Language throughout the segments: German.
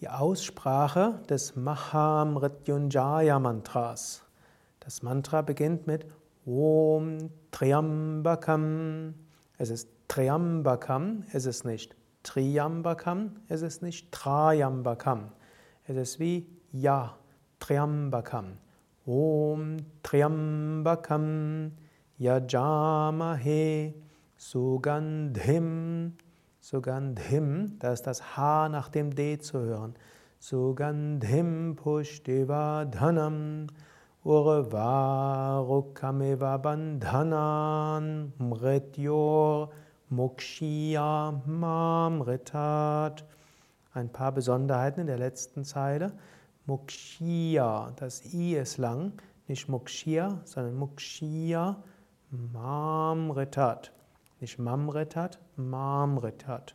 die Aussprache des Mahamrityunjaya Mantras. Das Mantra beginnt mit Om Triambakam. Es ist Triambakam, es ist nicht Triambakam, es ist nicht Trayambakam. Es ist wie Ja, Triambakam. Om Triambakam Yajamahe Sugandhim Sugandhim, da ist das H nach dem D zu hören. Sugandhim Pushtivadhanam Urvarukamiva Bandhanan Mrityor Mukshya Mamritat. Ein paar Besonderheiten in der letzten Zeile. Mukshya, das I ist lang, nicht Mukshya, sondern Mukshya Mamritat. Nicht Mamritat, Mamritat.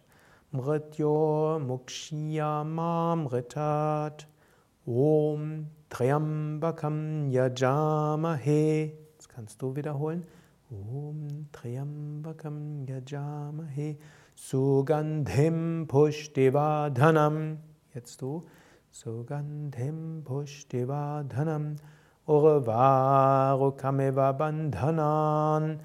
Mrityo Mukshya Mamritat. Om Triambakam Yajamahe. Das kannst du wiederholen. Om Triambakam Yajamahe. Sugandhim Pushtivadhanam. Jetzt du. Sugandhim Pushtivadhanam. Urvarukamiva Bandhanan.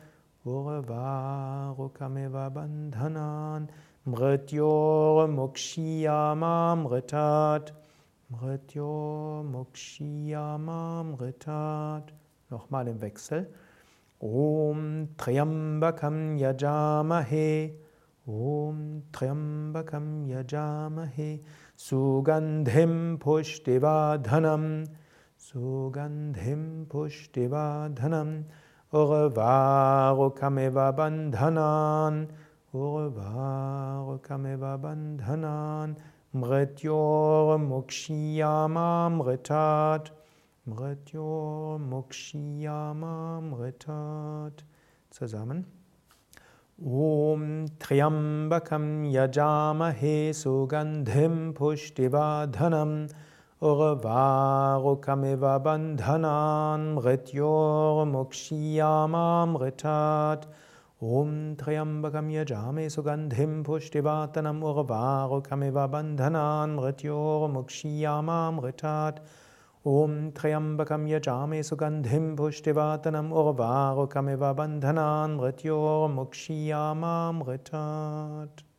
Urvarukamiva Bandhanan. Mrityor Mukshiyamamritat. Mrityor Mukshiyamamritat. Nochmal im Wechsel. Om Triambakam Yajamahe. Om Triambakam Yajamahe. Sugandhim Pushtivadhanam. Sugandhim Pushtivadhanam. Urvarukamiva Bandhanan. Urvarukamiva Bandhanan. Mrityor Mukshiyamamritat. Mrityor Mukshiyamamritat. Zusammen. Om Triambakam Yajamahe Sugandhim Pushtivadhanam. Urvarukamiva Bandhanan Mrityor Mukshiyamamritat. Om Triambakam Yajame Sugandhim Pushtivatanam Urvarukamiva Bandhanan Mrityor Mukshiyamamritat. Om Triambakam Yajame Sugandhim Pushtivatanam Urvarukamiva Bandhanan Mrityor Mukshiyamamritat.